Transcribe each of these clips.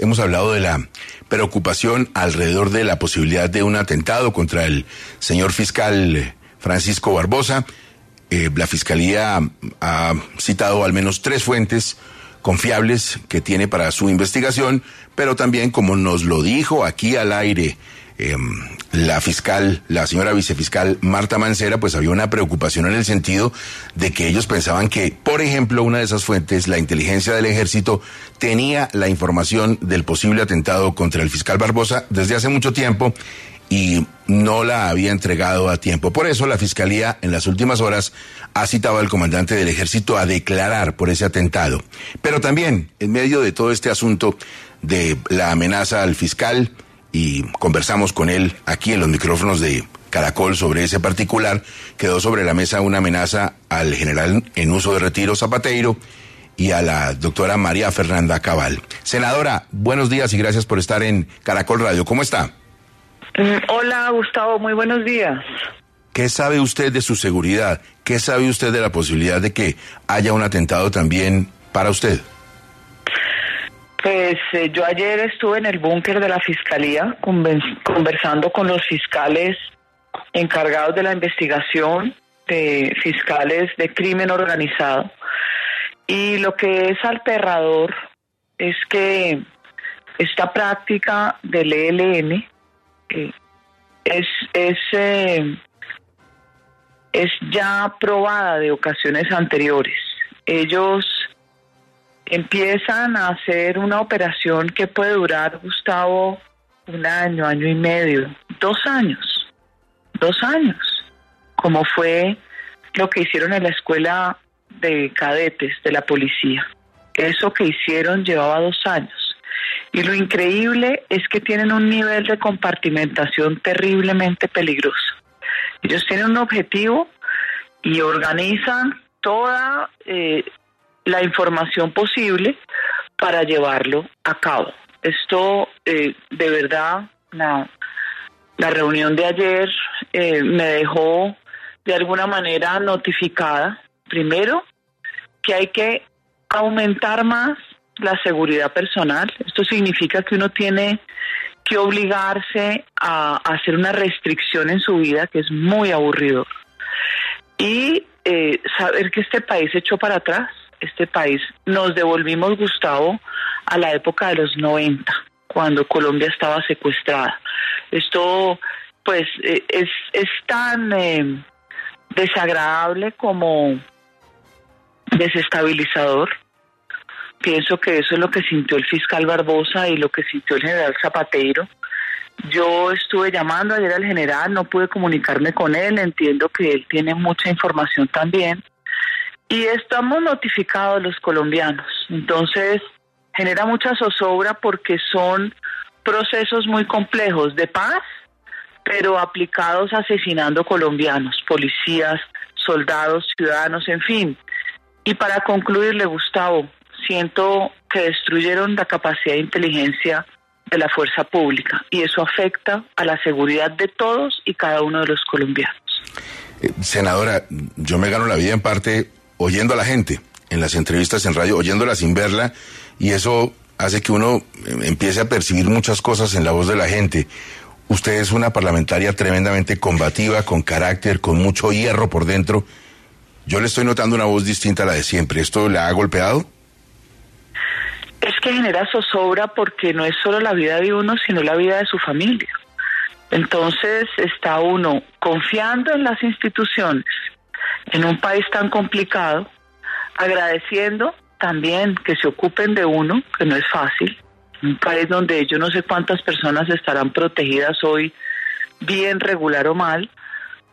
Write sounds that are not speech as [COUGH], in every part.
Hemos hablado de la preocupación alrededor de la posibilidad de un atentado contra el señor fiscal Francisco Barbosa. Eh, la Fiscalía ha citado al menos tres fuentes confiables que tiene para su investigación, pero también, como nos lo dijo aquí al aire Em, la fiscal, la señora vicefiscal Marta Mancera, pues había una preocupación en el sentido de que ellos pensaban que, por ejemplo, una de esas fuentes, la inteligencia del ejército, tenía la información del posible atentado contra el fiscal Barbosa desde hace mucho tiempo y no la había entregado a tiempo. Por eso la Fiscalía en las últimas horas ha citado al comandante del ejército a declarar por ese atentado. Pero también, en medio de todo este asunto de la amenaza al fiscal, y conversamos con él aquí en los micrófonos de Caracol sobre ese particular, quedó sobre la mesa una amenaza al general en uso de retiro Zapateiro y a la doctora María Fernanda Cabal. Senadora, buenos días y gracias por estar en Caracol Radio. ¿Cómo está? Mm, hola, Gustavo, muy buenos días. ¿Qué sabe usted de su seguridad? ¿Qué sabe usted de la posibilidad de que haya un atentado también para usted? Pues eh, yo ayer estuve en el búnker de la fiscalía conversando con los fiscales encargados de la investigación de fiscales de crimen organizado. Y lo que es aterrador es que esta práctica del ELN eh, es, es, eh, es ya probada de ocasiones anteriores. Ellos empiezan a hacer una operación que puede durar, Gustavo, un año, año y medio, dos años, dos años, como fue lo que hicieron en la escuela de cadetes de la policía. Eso que hicieron llevaba dos años. Y lo increíble es que tienen un nivel de compartimentación terriblemente peligroso. Ellos tienen un objetivo y organizan toda eh, la información posible para llevarlo a cabo. Esto, eh, de verdad, la, reunión de ayer eh, me dejó de alguna manera notificada, primero, que hay que aumentar más la seguridad personal. Esto significa que uno tiene que obligarse a, hacer una restricción en su vida, que es muy aburrido. Y eh, saber que este país echó para atrás, este país. Nos devolvimos, Gustavo, a la época de los 90, cuando Colombia estaba secuestrada. Esto, pues, eh, es, es tan eh, desagradable como desestabilizador. Pienso que eso es lo que sintió el fiscal Barbosa y lo que sintió el general Zapateiro. Yo estuve llamando ayer al general, no pude comunicarme con él, entiendo que él tiene mucha información también, y estamos notificados los colombianos. Entonces, genera mucha zozobra porque son procesos muy complejos de paz, pero aplicados asesinando colombianos, policías, soldados, ciudadanos, en fin. Y para concluirle, Gustavo, siento que destruyeron la capacidad de inteligencia de la fuerza pública y eso afecta a la seguridad de todos y cada uno de los colombianos. Eh, senadora, yo me gano la vida en parte oyendo a la gente en las entrevistas en radio, oyéndola sin verla, y eso hace que uno eh, empiece a percibir muchas cosas en la voz de la gente. Usted es una parlamentaria tremendamente combativa, con carácter, con mucho hierro por dentro. Yo le estoy notando una voz distinta a la de siempre. ¿Esto le ha golpeado? Es que genera zozobra porque no es solo la vida de uno, sino la vida de su familia. Entonces está uno confiando en las instituciones, en un país tan complicado, agradeciendo también que se ocupen de uno, que no es fácil, un país donde yo no sé cuántas personas estarán protegidas hoy, bien, regular o mal,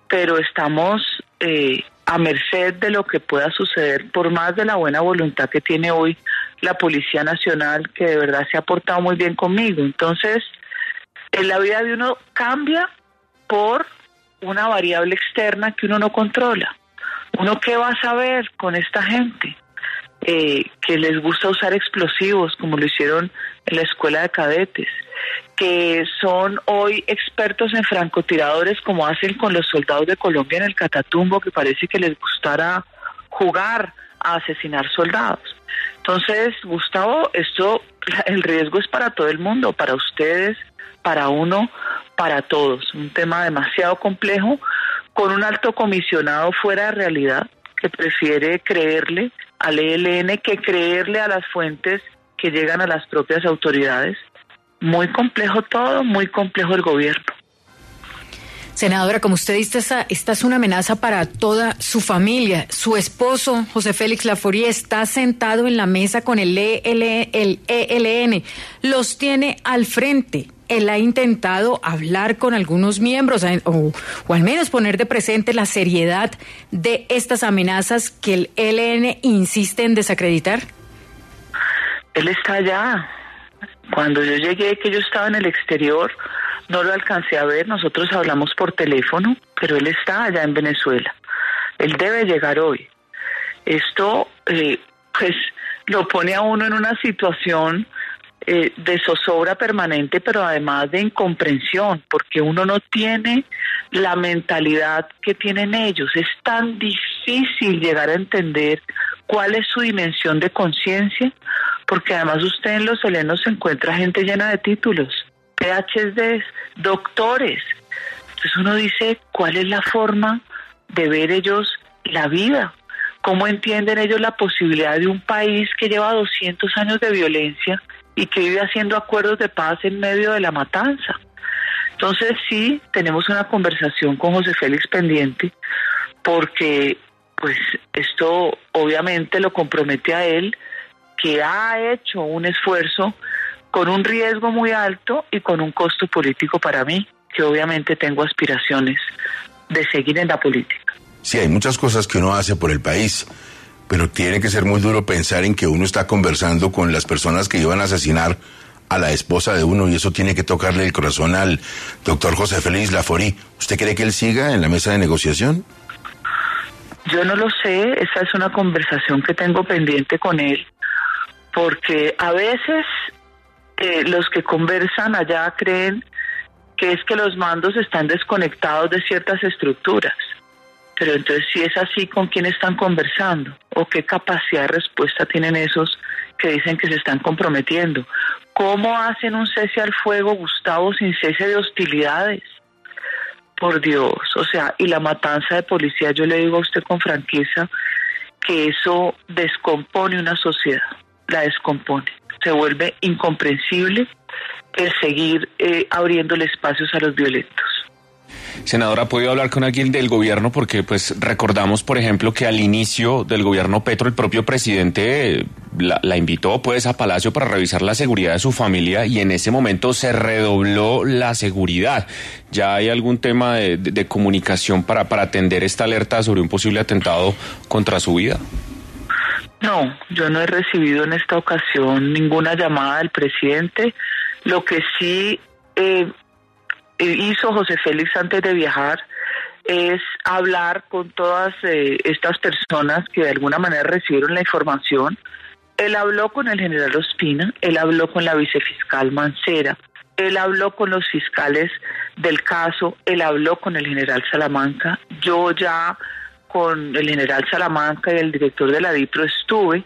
pero estamos eh, a merced de lo que pueda suceder, por más de la buena voluntad que tiene hoy la Policía Nacional, que de verdad se ha portado muy bien conmigo. Entonces, en la vida de uno cambia por una variable externa que uno no controla. ¿Uno qué va a saber con esta gente? Eh, que les gusta usar explosivos, como lo hicieron en la escuela de cadetes, que son hoy expertos en francotiradores, como hacen con los soldados de Colombia en el Catatumbo, que parece que les gustara jugar a asesinar soldados. Entonces, Gustavo, esto, [LAUGHS] el riesgo es para todo el mundo, para ustedes, para uno, para todos. Un tema demasiado complejo, con un alto comisionado fuera de realidad, que prefiere creerle al ELN que creerle a las fuentes que llegan a las propias autoridades. Muy complejo todo, muy complejo el gobierno. Senadora, como usted dice, esta, es una amenaza para toda su familia. Su esposo, José Félix Laforie, está sentado en la mesa con el, el ELN. Los tiene al frente. Él ha intentado hablar con algunos miembros o, o, al menos poner de presente la seriedad de estas amenazas que el ELN insiste en desacreditar. Él está allá. Cuando yo llegué, que yo estaba en el exterior, no lo alcancé a ver, nosotros hablamos por teléfono, pero él está allá en Venezuela. Él debe llegar hoy. Esto, eh, pues, lo pone a uno en una situación eh, de zozobra permanente, pero además de incomprensión, porque uno no tiene la mentalidad que tienen ellos. Es tan difícil llegar a entender cuál es su dimensión de conciencia, porque además usted en los helenos encuentra gente llena de títulos PhDs, doctores. Entonces uno dice, ¿cuál es la forma de ver ellos la vida? ¿Cómo entienden ellos la posibilidad de un país que lleva 200 años de violencia y que vive haciendo acuerdos de paz en medio de la matanza? Entonces sí, tenemos una conversación con José Félix pendiente porque pues esto obviamente lo compromete a él que ha hecho un esfuerzo con un riesgo muy alto y con un costo político para mí, que obviamente tengo aspiraciones de seguir en la política. Sí, hay muchas cosas que uno hace por el país, pero tiene que ser muy duro pensar en que uno está conversando con las personas que iban a asesinar a la esposa de uno y eso tiene que tocarle el corazón al doctor José Félix Laforí. ¿Usted cree que él siga en la mesa de negociación? Yo no lo sé, esa es una conversación que tengo pendiente con él, porque a veces los que conversan allá creen que es que los mandos están desconectados de ciertas estructuras. Pero entonces, si es así, ¿con quién están conversando? ¿O qué capacidad de respuesta tienen esos que dicen que se están comprometiendo? ¿Cómo hacen un cese al fuego, Gustavo, sin cese de hostilidades? Por Dios, o sea, y la matanza de policía, yo le digo a usted con franqueza que eso descompone una sociedad, la descompone se vuelve incomprensible el seguir eh, abriéndole espacios a los violentos. Senadora, ¿ha podido hablar con alguien del gobierno? Porque pues recordamos, por ejemplo, que al inicio del gobierno Petro, el propio presidente la, invitó pues a Palacio para revisar la seguridad de su familia y en ese momento se redobló la seguridad. ¿Ya hay algún tema de, de comunicación para, para atender esta alerta sobre un posible atentado contra su vida? No, yo no he recibido en esta ocasión ninguna llamada del presidente. Lo que sí eh, hizo José Félix antes de viajar es hablar con todas eh, estas personas que de alguna manera recibieron la información. Él habló con el general Ospina, él habló con la vicefiscal Mancera, él habló con los fiscales del caso, él habló con el general Salamanca. Yo ya con el general Salamanca y el director de la DIPRO estuve,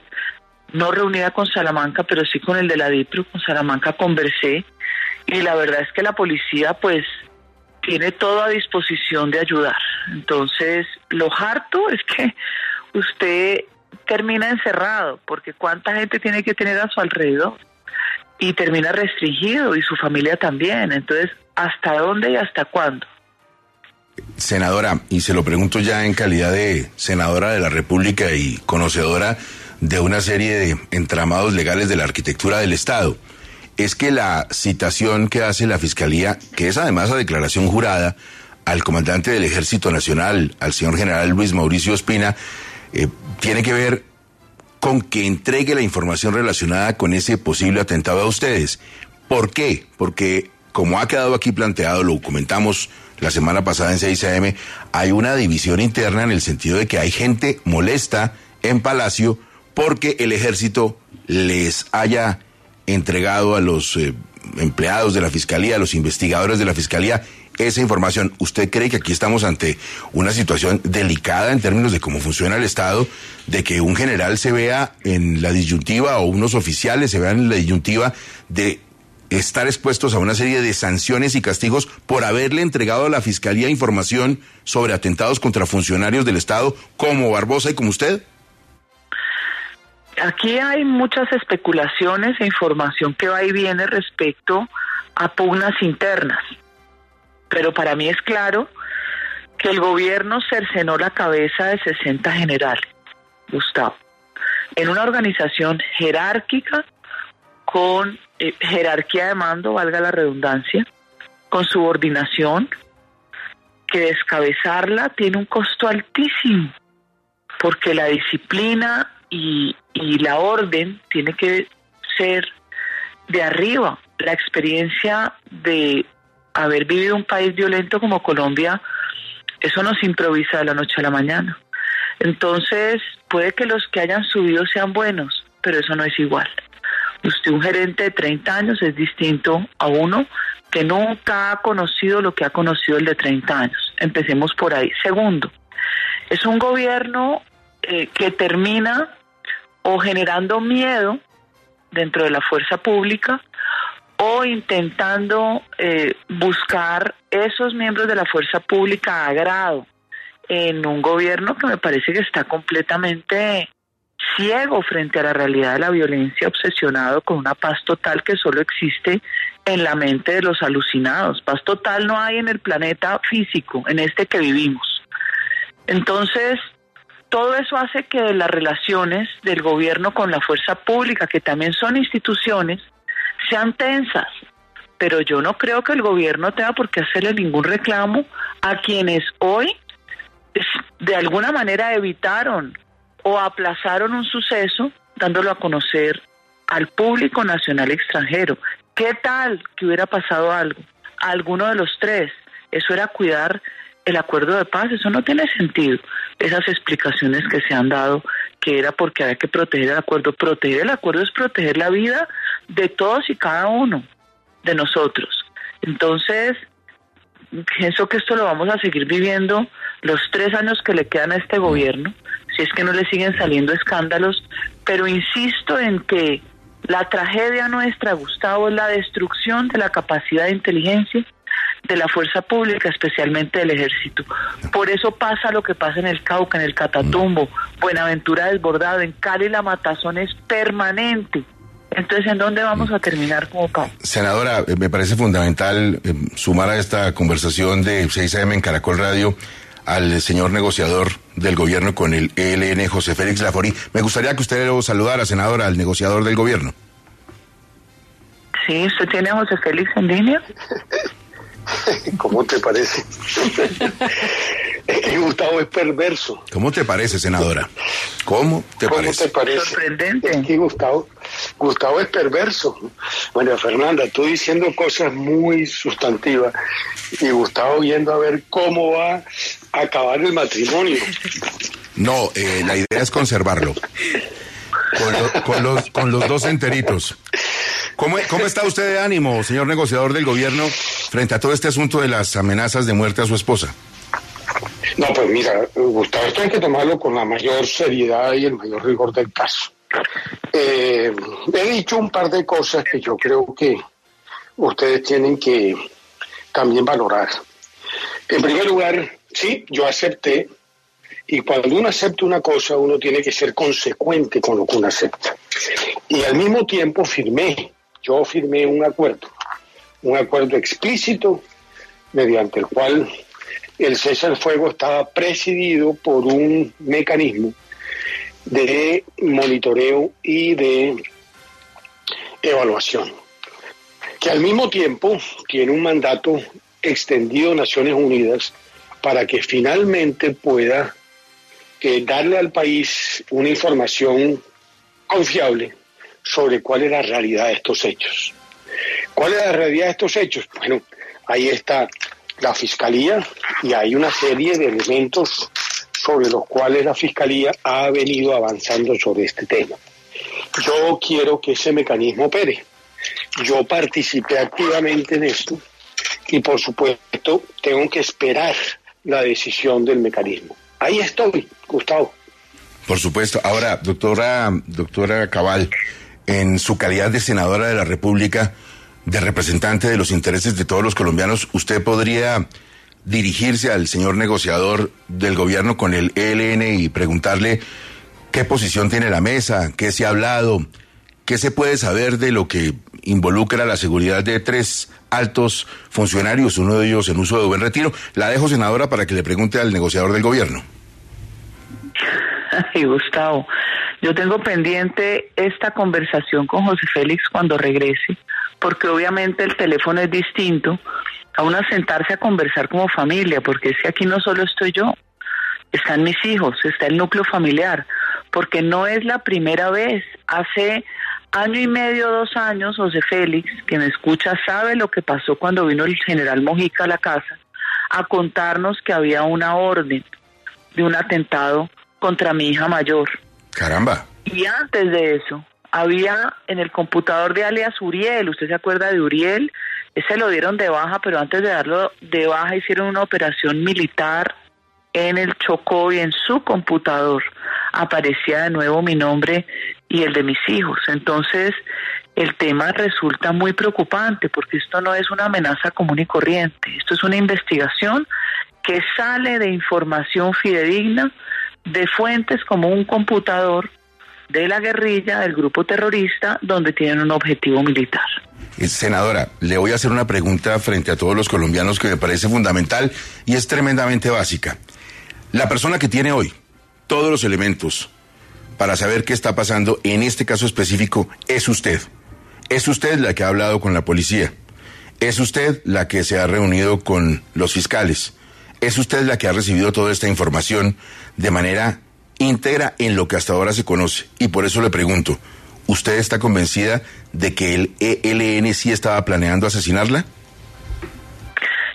no reunida con Salamanca, pero sí con el de la DIPRO, con Salamanca conversé y la verdad es que la policía pues tiene todo a disposición de ayudar. Entonces, lo harto es que usted termina encerrado, porque cuánta gente tiene que tener a su alrededor y termina restringido y su familia también. Entonces, ¿hasta dónde y hasta cuándo? Senadora, y se lo pregunto ya en calidad de senadora de la República y conocedora de una serie de entramados legales de la arquitectura del Estado, es que la citación que hace la Fiscalía, que es además la declaración jurada al comandante del Ejército Nacional, al señor general Luis Mauricio Espina, eh, tiene que ver con que entregue la información relacionada con ese posible atentado a ustedes. ¿Por qué? Porque como ha quedado aquí planteado, lo comentamos la semana pasada en 6am, hay una división interna en el sentido de que hay gente molesta en Palacio porque el ejército les haya entregado a los eh, empleados de la Fiscalía, a los investigadores de la Fiscalía, esa información. ¿Usted cree que aquí estamos ante una situación delicada en términos de cómo funciona el Estado, de que un general se vea en la disyuntiva o unos oficiales se vean en la disyuntiva de estar expuestos a una serie de sanciones y castigos por haberle entregado a la Fiscalía información sobre atentados contra funcionarios del Estado como Barbosa y como usted? Aquí hay muchas especulaciones e información que va y viene respecto a pugnas internas, pero para mí es claro que el gobierno cercenó la cabeza de 60 generales, Gustavo, en una organización jerárquica con eh, jerarquía de mando, valga la redundancia, con subordinación, que descabezarla tiene un costo altísimo, porque la disciplina y, y la orden tiene que ser de arriba. La experiencia de haber vivido un país violento como Colombia, eso no se improvisa de la noche a la mañana. Entonces, puede que los que hayan subido sean buenos, pero eso no es igual. Usted, un gerente de 30 años, es distinto a uno que nunca ha conocido lo que ha conocido el de 30 años. Empecemos por ahí. Segundo, es un gobierno eh, que termina o generando miedo dentro de la fuerza pública o intentando eh, buscar esos miembros de la fuerza pública a grado en un gobierno que me parece que está completamente ciego frente a la realidad de la violencia, obsesionado con una paz total que solo existe en la mente de los alucinados. Paz total no hay en el planeta físico, en este que vivimos. Entonces, todo eso hace que las relaciones del gobierno con la fuerza pública, que también son instituciones, sean tensas. Pero yo no creo que el gobierno tenga por qué hacerle ningún reclamo a quienes hoy de alguna manera evitaron o aplazaron un suceso dándolo a conocer al público nacional extranjero. ¿Qué tal que hubiera pasado algo? A alguno de los tres. Eso era cuidar el acuerdo de paz. Eso no tiene sentido. Esas explicaciones que se han dado, que era porque había que proteger el acuerdo. Proteger el acuerdo es proteger la vida de todos y cada uno de nosotros. Entonces, pienso que esto lo vamos a seguir viviendo los tres años que le quedan a este gobierno si es que no le siguen saliendo escándalos, pero insisto en que la tragedia nuestra, Gustavo, es la destrucción de la capacidad de inteligencia de la fuerza pública, especialmente del ejército. Por eso pasa lo que pasa en el Cauca, en el Catatumbo, Buenaventura desbordado, en Cali la matazón es permanente. Entonces, ¿en dónde vamos a terminar como país? Senadora, eh, me parece fundamental eh, sumar a esta conversación de 6 AM en Caracol Radio al señor negociador del gobierno con el ELN, José Félix Lafori. Me gustaría que usted lo saludara, senadora, al negociador del gobierno. Sí, ¿usted tiene a José Félix en línea? [LAUGHS] ¿Cómo te parece? [LAUGHS] [LAUGHS] es que Gustavo es perverso. ¿Cómo te parece, senadora? ¿Cómo te ¿Cómo parece? te parece? Sorprendente. Es que Gustavo, Gustavo es perverso. Bueno, Fernanda, tú diciendo cosas muy sustantivas y Gustavo viendo a ver cómo va a acabar el matrimonio. No, eh, la idea es conservarlo. Con, lo- con los, con los dos enteritos. ¿Cómo, ¿Cómo está usted de ánimo, señor negociador del gobierno, frente a todo este asunto de las amenazas de muerte a su esposa? No, pues mira, Gustavo, esto hay que tomarlo con la mayor seriedad y el mayor rigor del caso. Eh, he dicho un par de cosas que yo creo que ustedes tienen que también valorar. En primer lugar, sí, yo acepté, y cuando uno acepta una cosa, uno tiene que ser consecuente con lo que uno acepta. Y al mismo tiempo firmé, yo firmé un acuerdo, un acuerdo explícito mediante el cual el cese al fuego estaba presidido por un mecanismo de monitoreo y de evaluación, que al mismo tiempo tiene un mandato extendido de Naciones Unidas para que finalmente pueda eh, darle al país una información confiable sobre cuál es la realidad de estos hechos. ¿Cuál es la realidad de estos hechos? Bueno, ahí está la Fiscalía y hay una serie de elementos sobre los cuales la Fiscalía ha venido avanzando sobre este tema. Yo quiero que ese mecanismo opere. Yo participé activamente en esto y por supuesto tengo que esperar la decisión del mecanismo. Ahí estoy, Gustavo. Por supuesto. Ahora, doctora, doctora Cabal, en su calidad de senadora de la República, de representante de los intereses de todos los colombianos, ¿usted podría dirigirse al señor negociador del gobierno con el ELN y preguntarle qué posición tiene la mesa, qué se ha hablado, qué se puede saber de lo que involucra la seguridad de tres altos funcionarios, uno de ellos en uso de buen retiro. La dejo, senadora, para que le pregunte al negociador del gobierno. [LAUGHS] Ay, Gustavo, yo tengo pendiente esta conversación con José Félix cuando regrese, porque obviamente el teléfono es distinto a uno sentarse a conversar como familia, porque es que aquí no solo estoy yo, están mis hijos, está el núcleo familiar, porque no es la primera vez. Hace año y medio, dos años, José Félix, que me escucha, sabe lo que pasó cuando vino el general Mojica a la casa a contarnos que había una orden de un atentado contra mi hija mayor. Caramba. Y antes de eso, había en el computador de alias Uriel, ¿usted se acuerda de Uriel? Ese lo dieron de baja, pero antes de darlo de baja hicieron una operación militar en el Chocó y en su computador aparecía de nuevo mi nombre y el de mis hijos. Entonces, el tema resulta muy preocupante porque esto no es una amenaza común y corriente, esto es una investigación que sale de información fidedigna de fuentes como un computador de la guerrilla, del grupo terrorista, donde tienen un objetivo militar. Eh, senadora, le voy a hacer una pregunta frente a todos los colombianos que me parece fundamental y es tremendamente básica. La persona que tiene hoy todos los elementos para saber qué está pasando en este caso específico es usted. Es usted la que ha hablado con la policía. Es usted la que se ha reunido con los fiscales. Es usted la que ha recibido toda esta información de manera íntegra en lo que hasta ahora se conoce. Y por eso le pregunto, ¿usted está convencida de que el ELN sí estaba planeando asesinarla?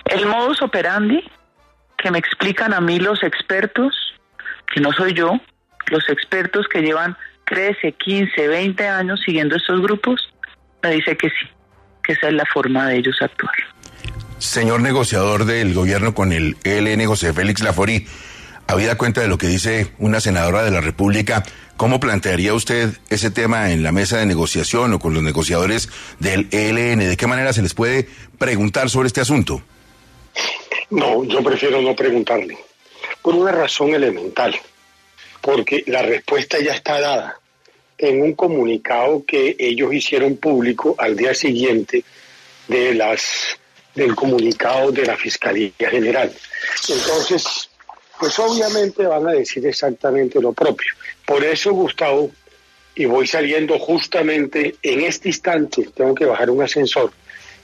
El modus operandi que me explican a mí los expertos, que no soy yo, los expertos que llevan 13, 15, 20 años siguiendo estos grupos, me dice que sí, que esa es la forma de ellos actuar. Señor negociador del gobierno con el ELN, José Félix Lafori, habida cuenta de lo que dice una senadora de la República, ¿cómo plantearía usted ese tema en la mesa de negociación o con los negociadores del ELN? ¿De qué manera se les puede preguntar sobre este asunto? No, yo prefiero no preguntarle, por una razón elemental, porque la respuesta ya está dada en un comunicado que ellos hicieron público al día siguiente de las del comunicado de la Fiscalía General. Entonces, pues obviamente van a decir exactamente lo propio. Por eso, Gustavo, y voy saliendo justamente en este instante, tengo que bajar un ascensor,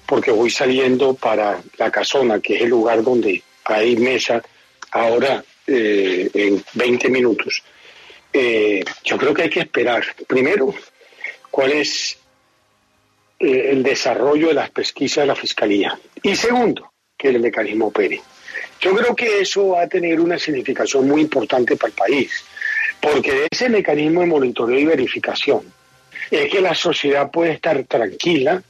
porque voy saliendo para la casona, que es el lugar donde hay mesa ahora eh, en 20 minutos. Eh, yo creo que hay que esperar, primero, cuál es eh, el desarrollo de las pesquisas de la Fiscalía. Y segundo, que el mecanismo opere. Yo creo que eso va a tener una significación muy importante para el país, porque ese mecanismo de monitoreo y verificación es que la sociedad puede estar tranquila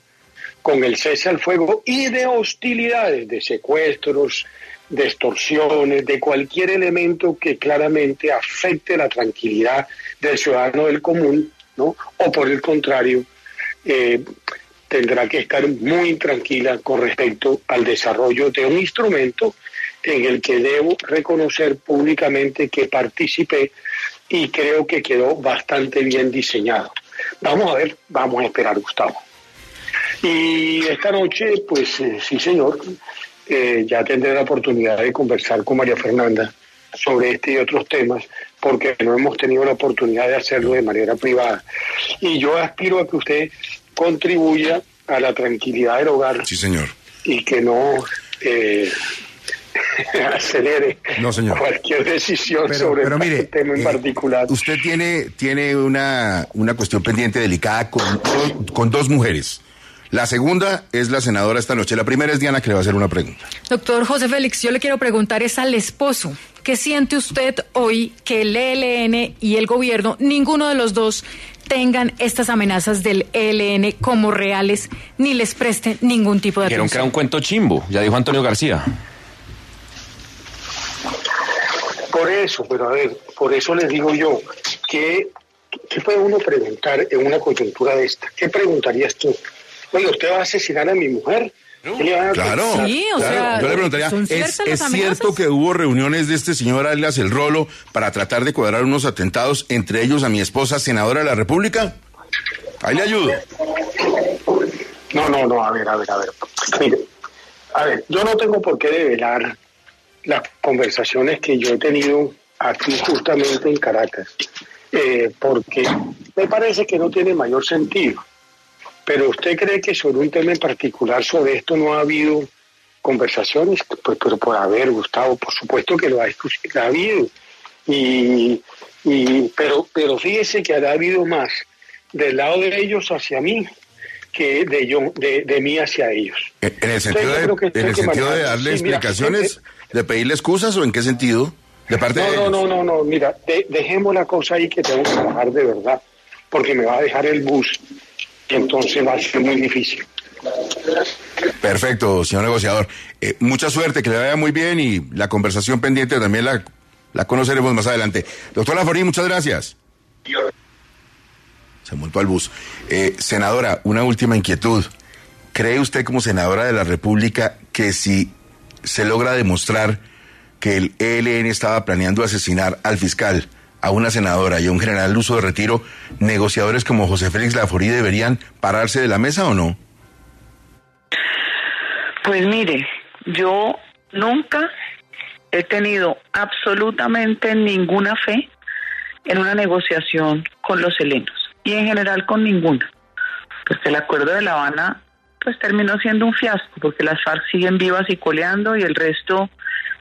con el cese al fuego y de hostilidades, de secuestros, de extorsiones, de cualquier elemento que claramente afecte la tranquilidad del ciudadano del común, ¿no? O por el contrario, eh, tendrá que estar muy tranquila con respecto al desarrollo de un instrumento en el que debo reconocer públicamente que participé y creo que quedó bastante bien diseñado. Vamos a ver, vamos a esperar, Gustavo. Y esta noche, pues eh, sí, señor, eh, ya tendré la oportunidad de conversar con María Fernanda sobre este y otros temas, porque no hemos tenido la oportunidad de hacerlo de manera privada. Y yo aspiro a que usted contribuya a la tranquilidad del hogar. Sí, señor. Y que no, eh, [LAUGHS] acelere no, señor. cualquier decisión sobre pero mire, este tema en eh, particular. Usted tiene, tiene una, una cuestión pendiente delicada con, con dos mujeres. La segunda es la senadora esta noche. La primera es Diana que le va a hacer una pregunta. Doctor José Félix, yo le quiero preguntar es al esposo. ¿Qué siente usted hoy que el ELN y el gobierno, ninguno de los dos, tengan estas amenazas del ELN como reales ni les presten ningún tipo de atención? que era un cuento chimbo, ya dijo Antonio García. Por eso, pero a ver, por eso les digo yo, que ¿qué puede uno preguntar en una coyuntura de esta? ¿Qué preguntarías tú? Oye, ¿usted va a asesinar a mi mujer? ¿Qué le van a Claro. contestar? Sí, o claro. sea, Yo le preguntaría, ¿son ¿es, cierto que hubo reuniones de este señor alias El Rolo para tratar de cuadrar unos atentados, entre ellos a mi esposa, senadora de la República? Ahí le ayudo. No, no, no, a ver, a ver, a ver. Mire, a ver, yo no tengo por qué develar las conversaciones que yo he tenido aquí justamente en Caracas, eh, porque me parece que no tiene mayor sentido. Pero usted cree que sobre un tema en particular, sobre esto no ha habido conversaciones, pues, pero por haber, Gustavo, por supuesto que lo ha, ha habido. Y, y, pero, pero fíjese que ha habido más del lado de ellos hacia mí que de yo de, de mí hacia ellos. En en el sentido de, en el sentido de darle sí, explicaciones, eh, de pedirle excusas o en qué sentido? De parte de No, no, ellos. no, no, no, mira, de- dejemos la cosa ahí que tengo que trabajar de verdad, porque me va a dejar el bus y entonces va a ser muy difícil. Perfecto, señor negociador. Eh, mucha suerte, que le vaya muy bien y la conversación pendiente también la, la conoceremos más adelante. Doctor Laforí, muchas gracias. Se montó al bus. Eh, senadora, una última inquietud. ¿Cree usted como senadora de la República que si se logra demostrar que el ELN estaba planeando asesinar al fiscal, a una senadora y a un general uso de retiro, negociadores como José Félix Laforí deberían pararse de la mesa o no? Pues mire, yo nunca he tenido absolutamente ninguna fe en una negociación con los helenos y en general con ninguna, porque el acuerdo de La Habana pues terminó siendo un fiasco, porque las FARC siguen vivas y coleando y el resto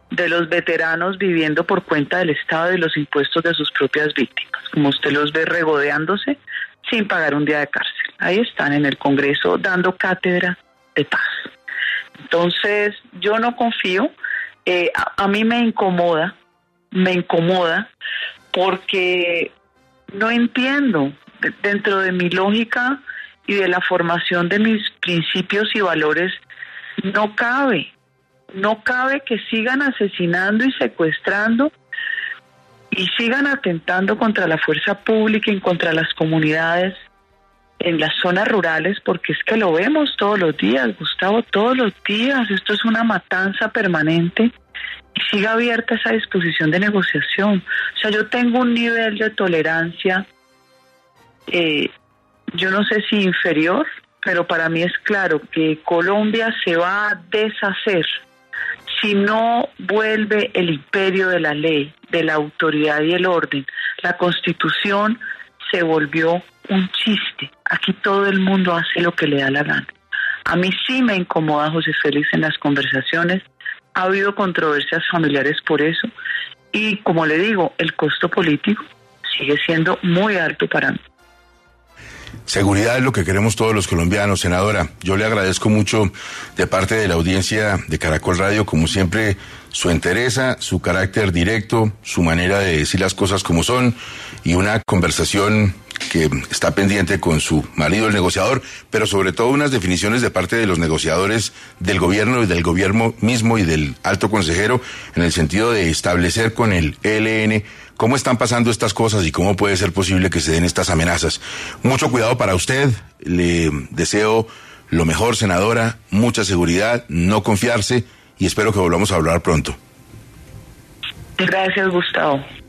de los veteranos viviendo por cuenta del Estado y los impuestos de sus propias víctimas, como usted los ve regodeándose sin pagar un día de cárcel. Ahí están en el Congreso dando cátedra de paz. Entonces, yo no confío. Eh, a, a mí me incomoda, me incomoda, porque no entiendo de- dentro de mi lógica y de la formación de mis principios y valores, no cabe, no cabe que sigan asesinando y secuestrando y sigan atentando contra la fuerza pública y contra las comunidades en las zonas rurales, porque es que lo vemos todos los días, Gustavo, todos los días. Esto es una matanza permanente y sigue abierta esa disposición de negociación. O sea, yo tengo un nivel de tolerancia, eh, yo no sé si inferior, pero para mí es claro que Colombia se va a deshacer si no vuelve el imperio de la ley, de la autoridad y el orden. La constitución se volvió un chiste. Aquí todo el mundo hace lo que le da la gana. A mí sí me incomoda José Félix en las conversaciones. Ha habido controversias familiares por eso. Y como le digo, el costo político sigue siendo muy alto para mí. Seguridad es lo que queremos todos los colombianos, senadora. Yo le agradezco mucho de parte de la audiencia de Caracol Radio, como siempre, su entereza, su carácter directo, su manera de decir las cosas como son y una conversación que está pendiente con su marido, el negociador, pero sobre todo unas definiciones de parte de los negociadores del gobierno y del gobierno mismo y del alto consejero en el sentido de establecer con el ELN cómo están pasando estas cosas y cómo puede ser posible que se den estas amenazas. Mucho cuidado para usted, le deseo lo mejor, senadora, mucha seguridad, no confiarse y espero que volvamos a hablar pronto. Gracias, Gustavo.